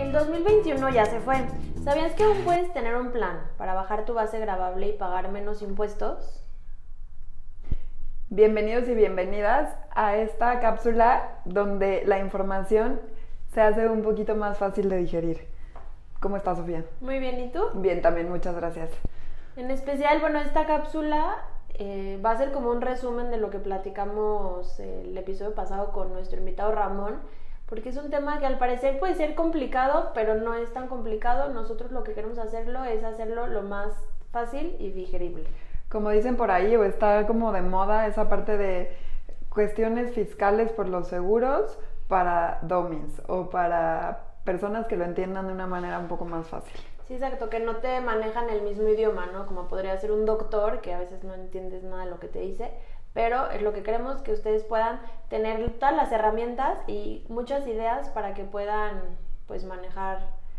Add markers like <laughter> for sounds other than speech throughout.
El 2021 ya se fue. ¿Sabías que aún puedes tener un plan para bajar tu base grabable y pagar menos impuestos? Bienvenidos y bienvenidas a esta cápsula donde la información se hace un poquito más fácil de digerir. ¿Cómo estás, Sofía? Muy bien, ¿y tú? Bien, también, muchas gracias. En especial, bueno, esta cápsula eh, va a ser como un resumen de lo que platicamos el episodio pasado con nuestro invitado Ramón, porque es un tema que al parecer puede ser complicado, pero no es tan complicado. Nosotros lo que queremos hacerlo es hacerlo lo más fácil y digerible. Como dicen por ahí, o está como de moda esa parte de cuestiones fiscales por los seguros para domis o para personas que lo entiendan de una manera un poco más fácil. Sí, exacto, que no te manejan el mismo idioma, ¿no? Como podría ser un doctor, que a veces no entiendes nada de lo que te dice, pero es lo que queremos que ustedes puedan tener todas las herramientas y muchas ideas para que puedan, pues, manejar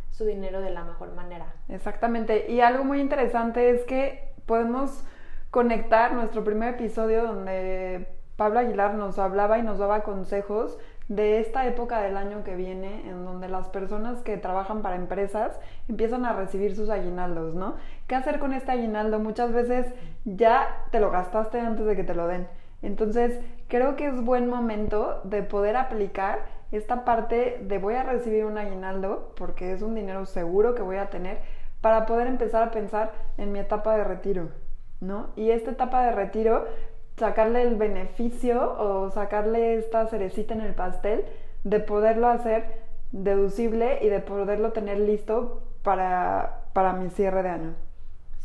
su dinero de la mejor manera. Exactamente. Y algo muy interesante es que podemos conectar nuestro primer episodio donde Pablo Aguilar nos hablaba y nos daba consejos de esta época del año que viene, en donde las personas que trabajan para empresas empiezan a recibir sus aguinaldos, ¿no? ¿Qué hacer con este aguinaldo? Muchas veces ya te lo gastaste antes de que te lo den. Entonces, creo que es buen momento de poder aplicar esta parte de voy a recibir un aguinaldo, porque es un dinero seguro que voy a tener, para poder empezar a pensar en mi etapa de retiro, ¿no? Y esta etapa de retiro sacarle el beneficio o sacarle esta cerecita en el pastel de poderlo hacer deducible y de poderlo tener listo para, para mi cierre de año.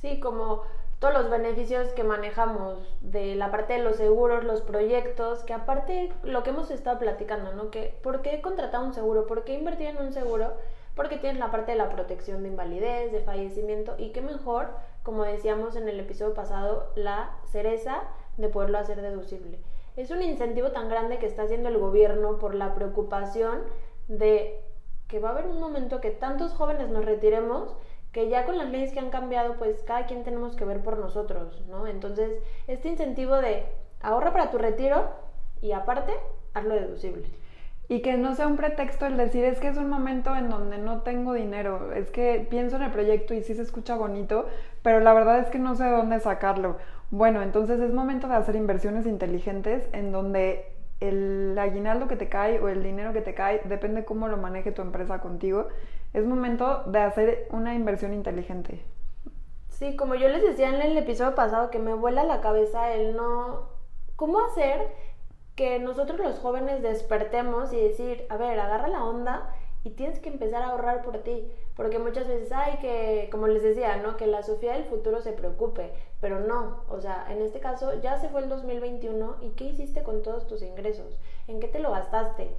Sí, como todos los beneficios que manejamos de la parte de los seguros, los proyectos, que aparte lo que hemos estado platicando, ¿no? Que ¿por qué contratar un seguro? ¿Por qué invertir en un seguro? Porque tienes la parte de la protección de invalidez, de fallecimiento y qué mejor, como decíamos en el episodio pasado, la cereza de poderlo hacer deducible. Es un incentivo tan grande que está haciendo el gobierno por la preocupación de que va a haber un momento que tantos jóvenes nos retiremos que ya con las leyes que han cambiado, pues cada quien tenemos que ver por nosotros, ¿no? Entonces, este incentivo de ahorra para tu retiro y aparte, hazlo deducible. Y que no sea un pretexto el decir, es que es un momento en donde no tengo dinero, es que pienso en el proyecto y sí se escucha bonito, pero la verdad es que no sé de dónde sacarlo. Bueno, entonces es momento de hacer inversiones inteligentes en donde el aguinaldo que te cae o el dinero que te cae, depende cómo lo maneje tu empresa contigo, es momento de hacer una inversión inteligente. Sí, como yo les decía en el episodio pasado, que me vuela la cabeza el no... ¿Cómo hacer que nosotros los jóvenes despertemos y decir, a ver, agarra la onda y tienes que empezar a ahorrar por ti? Porque muchas veces hay que, como les decía, ¿no? Que la Sofía del futuro se preocupe, pero no, o sea, en este caso ya se fue el 2021 y ¿qué hiciste con todos tus ingresos? ¿En qué te lo gastaste?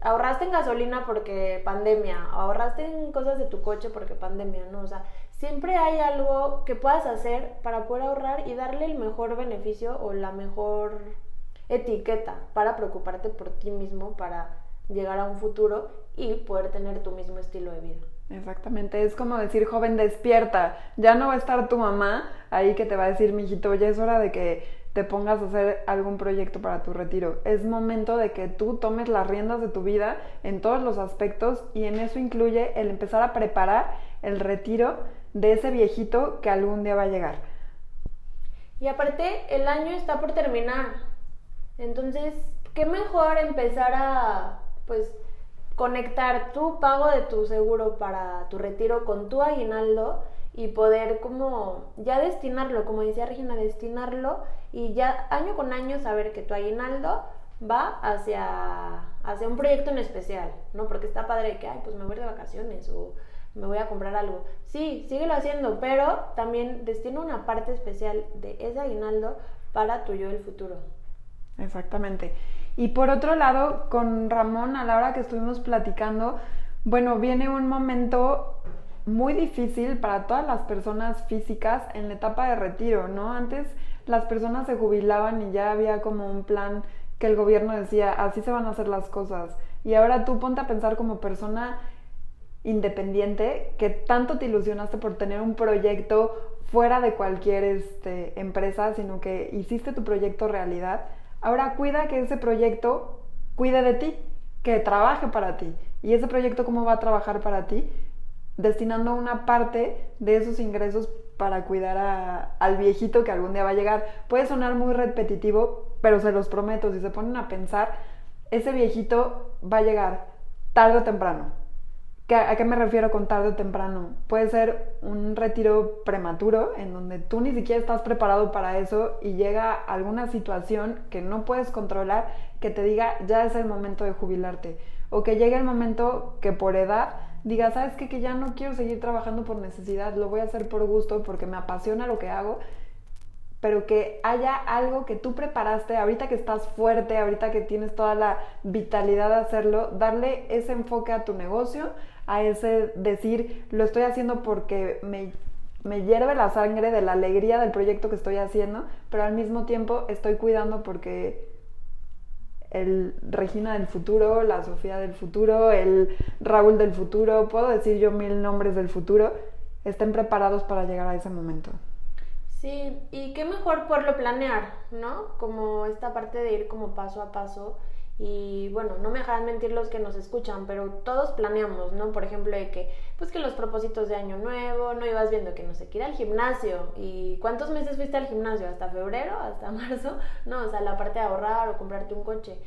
ahorraste en gasolina porque pandemia, ahorraste en cosas de tu coche porque pandemia, ¿no? O sea, siempre hay algo que puedas hacer para poder ahorrar y darle el mejor beneficio o la mejor etiqueta para preocuparte por ti mismo, para llegar a un futuro y poder tener tu mismo estilo de vida. Exactamente, es como decir, joven, despierta. Ya no va a estar tu mamá ahí que te va a decir, mijito, ya es hora de que te pongas a hacer algún proyecto para tu retiro. Es momento de que tú tomes las riendas de tu vida en todos los aspectos y en eso incluye el empezar a preparar el retiro de ese viejito que algún día va a llegar. Y aparte, el año está por terminar. Entonces, qué mejor empezar a, pues, conectar tu pago de tu seguro para tu retiro con tu aguinaldo y poder como ya destinarlo, como decía Regina, destinarlo y ya año con año saber que tu aguinaldo va hacia, hacia un proyecto en especial, ¿no? Porque está padre que, ay, pues me voy de vacaciones o me voy a comprar algo. Sí, síguelo haciendo, pero también destina una parte especial de ese aguinaldo para tu yo del futuro. Exactamente. Y por otro lado, con Ramón, a la hora que estuvimos platicando, bueno, viene un momento muy difícil para todas las personas físicas en la etapa de retiro, ¿no? Antes las personas se jubilaban y ya había como un plan que el gobierno decía, así se van a hacer las cosas. Y ahora tú ponte a pensar como persona independiente que tanto te ilusionaste por tener un proyecto fuera de cualquier este, empresa, sino que hiciste tu proyecto realidad. Ahora cuida que ese proyecto cuide de ti, que trabaje para ti. ¿Y ese proyecto cómo va a trabajar para ti? Destinando una parte de esos ingresos para cuidar al viejito que algún día va a llegar. Puede sonar muy repetitivo, pero se los prometo, si se ponen a pensar, ese viejito va a llegar tarde o temprano. ¿A qué me refiero con tarde o temprano? Puede ser un retiro prematuro en donde tú ni siquiera estás preparado para eso y llega alguna situación que no puedes controlar que te diga ya es el momento de jubilarte. O que llegue el momento que por edad diga, ¿sabes qué? Que ya no quiero seguir trabajando por necesidad, lo voy a hacer por gusto porque me apasiona lo que hago pero que haya algo que tú preparaste, ahorita que estás fuerte, ahorita que tienes toda la vitalidad de hacerlo, darle ese enfoque a tu negocio, a ese decir, lo estoy haciendo porque me, me hierve la sangre de la alegría del proyecto que estoy haciendo, pero al mismo tiempo estoy cuidando porque el Regina del futuro, la Sofía del futuro, el Raúl del futuro, puedo decir yo mil nombres del futuro, estén preparados para llegar a ese momento. Sí, y qué mejor poderlo planear, ¿no? Como esta parte de ir como paso a paso. Y bueno, no me dejan mentir los que nos escuchan, pero todos planeamos, ¿no? Por ejemplo, de que, pues que los propósitos de año nuevo, no ibas viendo que no sé, que ir al gimnasio. ¿Y cuántos meses fuiste al gimnasio? ¿Hasta febrero? ¿Hasta <laughs> marzo? No, o sea, la parte de ahorrar o comprarte un coche.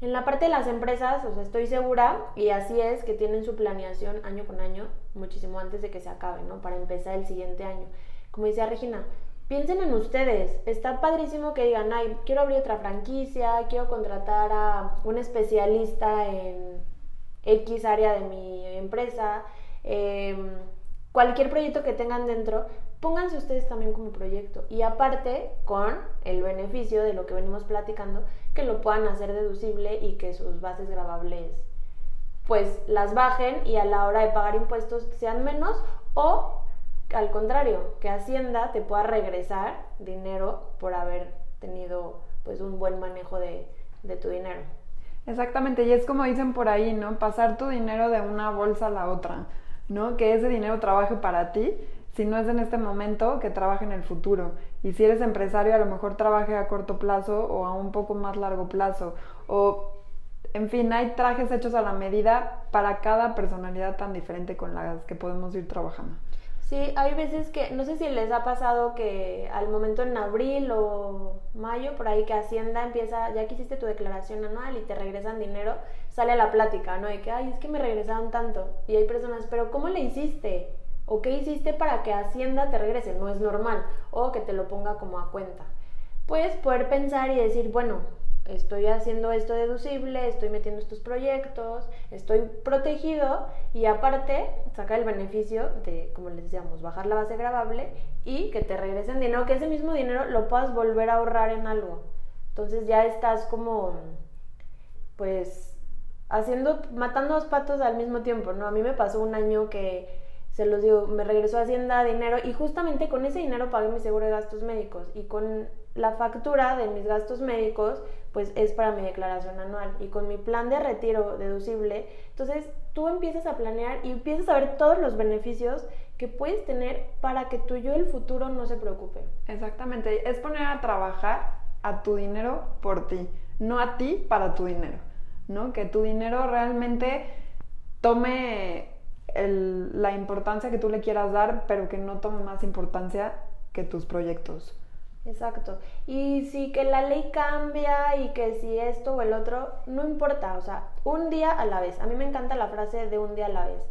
En la parte de las empresas, o sea, estoy segura, y así es, que tienen su planeación año con año, muchísimo antes de que se acabe, ¿no? Para empezar el siguiente año. Como decía Regina, piensen en ustedes. Está padrísimo que digan, ay, quiero abrir otra franquicia, quiero contratar a un especialista en X área de mi empresa. Em, cualquier proyecto que tengan dentro, pónganse ustedes también como proyecto. Y aparte, con el beneficio de lo que venimos platicando, que lo puedan hacer deducible y que sus bases grabables pues las bajen y a la hora de pagar impuestos sean menos o al contrario, que Hacienda te pueda regresar dinero por haber tenido pues un buen manejo de, de tu dinero. Exactamente, y es como dicen por ahí, ¿no? Pasar tu dinero de una bolsa a la otra, ¿no? Que ese dinero trabaje para ti, si no es en este momento, que trabaje en el futuro. Y si eres empresario, a lo mejor trabaje a corto plazo o a un poco más largo plazo. O, en fin, hay trajes hechos a la medida para cada personalidad tan diferente con las que podemos ir trabajando. Sí, hay veces que, no sé si les ha pasado que al momento en abril o mayo, por ahí que Hacienda empieza, ya que hiciste tu declaración anual y te regresan dinero, sale la plática, ¿no? De que, ay, es que me regresaron tanto. Y hay personas, pero ¿cómo le hiciste? ¿O qué hiciste para que Hacienda te regrese? No es normal. O que te lo ponga como a cuenta. Puedes poder pensar y decir, bueno, estoy haciendo esto deducible, estoy metiendo estos proyectos, estoy protegido y aparte sacar el beneficio de, como les decíamos, bajar la base grabable y que te regresen dinero, que ese mismo dinero lo puedas volver a ahorrar en algo. Entonces ya estás como, pues, haciendo, matando dos patos al mismo tiempo, ¿no? A mí me pasó un año que se los digo, me regresó Hacienda dinero y justamente con ese dinero pagué mi seguro de gastos médicos y con la factura de mis gastos médicos pues es para mi declaración anual y con mi plan de retiro deducible, entonces tú empiezas a planear y empiezas a ver todos los beneficios que puedes tener para que tu yo del futuro no se preocupe. Exactamente, es poner a trabajar a tu dinero por ti, no a ti para tu dinero, ¿no? Que tu dinero realmente tome la importancia que tú le quieras dar, pero que no tome más importancia que tus proyectos. Exacto. Y si que la ley cambia y que si esto o el otro, no importa, o sea, un día a la vez. A mí me encanta la frase de un día a la vez.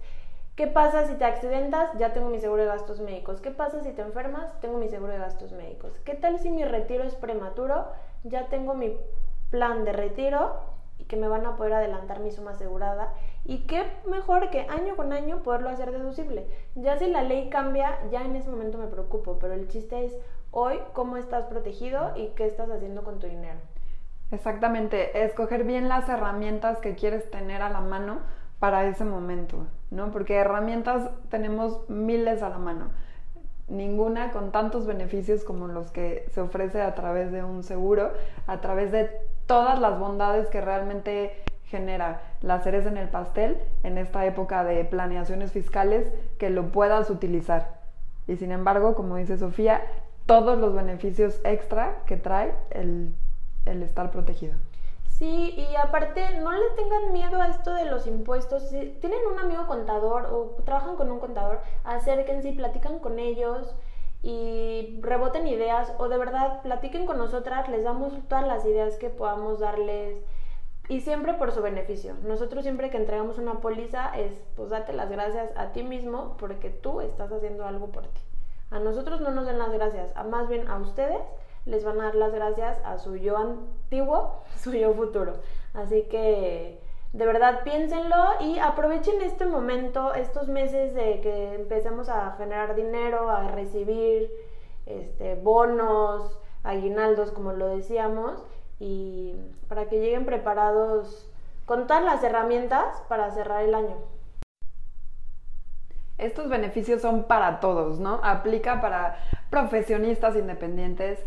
¿Qué pasa si te accidentas? Ya tengo mi seguro de gastos médicos. ¿Qué pasa si te enfermas? Tengo mi seguro de gastos médicos. ¿Qué tal si mi retiro es prematuro? Ya tengo mi plan de retiro y que me van a poder adelantar mi suma asegurada. Y qué mejor que año con año poderlo hacer deducible. Ya si la ley cambia, ya en ese momento me preocupo, pero el chiste es hoy cómo estás protegido y qué estás haciendo con tu dinero. Exactamente, escoger bien las herramientas que quieres tener a la mano para ese momento, ¿no? Porque herramientas tenemos miles a la mano. Ninguna con tantos beneficios como los que se ofrece a través de un seguro, a través de todas las bondades que realmente genera la cereza en el pastel en esta época de planeaciones fiscales que lo puedas utilizar. Y sin embargo, como dice Sofía, todos los beneficios extra que trae el, estar protegido. Sí, y aparte no le tengan miedo a esto de los impuestos. Si tienen un amigo contador o trabajan con un contador, acérquense y platican con ellos y reboten ideas o de verdad platiquen con nosotras, les damos todas las ideas que podamos darles y siempre por su beneficio. Nosotros siempre que entregamos una póliza es pues date las gracias a ti mismo porque tú estás haciendo algo por ti. A nosotros no nos den las gracias, a más bien a ustedes les van a dar las gracias a su yo antiguo, <laughs> su yo futuro. Así que de verdad piénsenlo y aprovechen este momento, estos meses de que empecemos a generar dinero, a recibir este, bonos, aguinaldos, como lo decíamos, y para que lleguen preparados con todas las herramientas para cerrar el año. Estos beneficios son para todos, ¿no? Aplica para profesionistas independientes,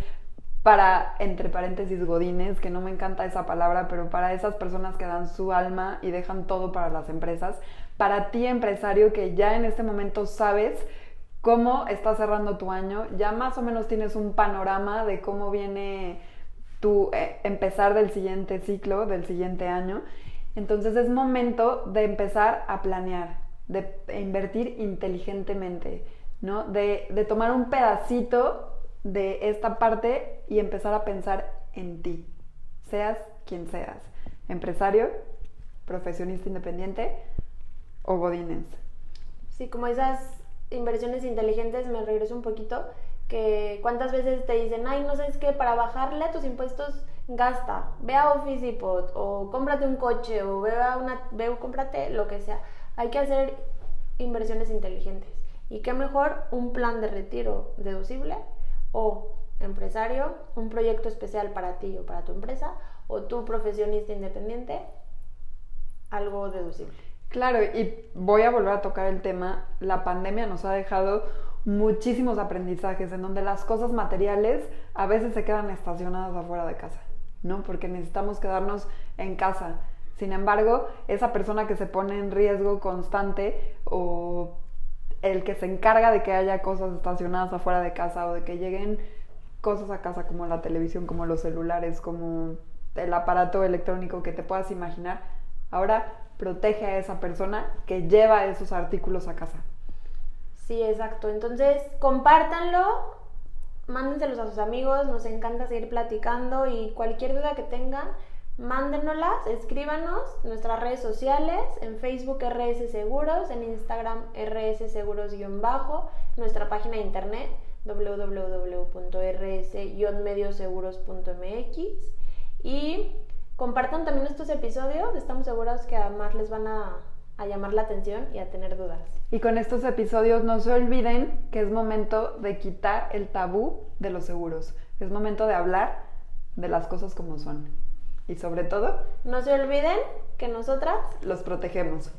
para, entre paréntesis, godines, que no me encanta esa palabra, pero para esas personas que dan su alma y dejan todo para las empresas, para ti empresario que ya en este momento sabes cómo está cerrando tu año, ya más o menos tienes un panorama de cómo viene tu eh, empezar del siguiente ciclo, del siguiente año. Entonces es momento de empezar a planear, de invertir inteligentemente, ¿no? De, de tomar un pedacito de esta parte y empezar a pensar en ti, seas quien seas, empresario, profesionista independiente o godines. Sí, como esas inversiones inteligentes, me regreso un poquito, que cuántas veces te dicen, ay, no sabes qué, para bajarle a tus impuestos, gasta, ve a Office Depot, o cómprate un coche, o ve a una, ve, cómprate lo que sea. Hay que hacer inversiones inteligentes. Y qué mejor un plan de retiro deducible o empresario, un proyecto especial para ti o para tu empresa, o tu profesionista independiente, algo deducible. Claro, y voy a volver a tocar el tema, la pandemia nos ha dejado muchísimos aprendizajes en donde las cosas materiales a veces se quedan estacionadas afuera de casa, ¿no? Porque necesitamos quedarnos en casa. Sin embargo, esa persona que se pone en riesgo constante o el que se encarga de que haya cosas estacionadas afuera de casa o de que lleguen cosas a casa como la televisión, como los celulares, como el aparato electrónico que te puedas imaginar, ahora protege a esa persona que lleva esos artículos a casa. Sí, exacto. Entonces, compártanlo, mándenselos a sus amigos, nos encanta seguir platicando y cualquier duda que tengan, mándenoslas, escríbanos nuestras redes sociales, en Facebook RS Seguros, en Instagram RS Seguros-bajo, nuestra página de internet www.rs-medioseguros.mx y compartan también estos episodios, estamos seguros que además les van a, a llamar la atención y a tener dudas. Y con estos episodios no se olviden que es momento de quitar el tabú de los seguros, es momento de hablar de las cosas como son. Y sobre todo, no se olviden que nosotras los protegemos.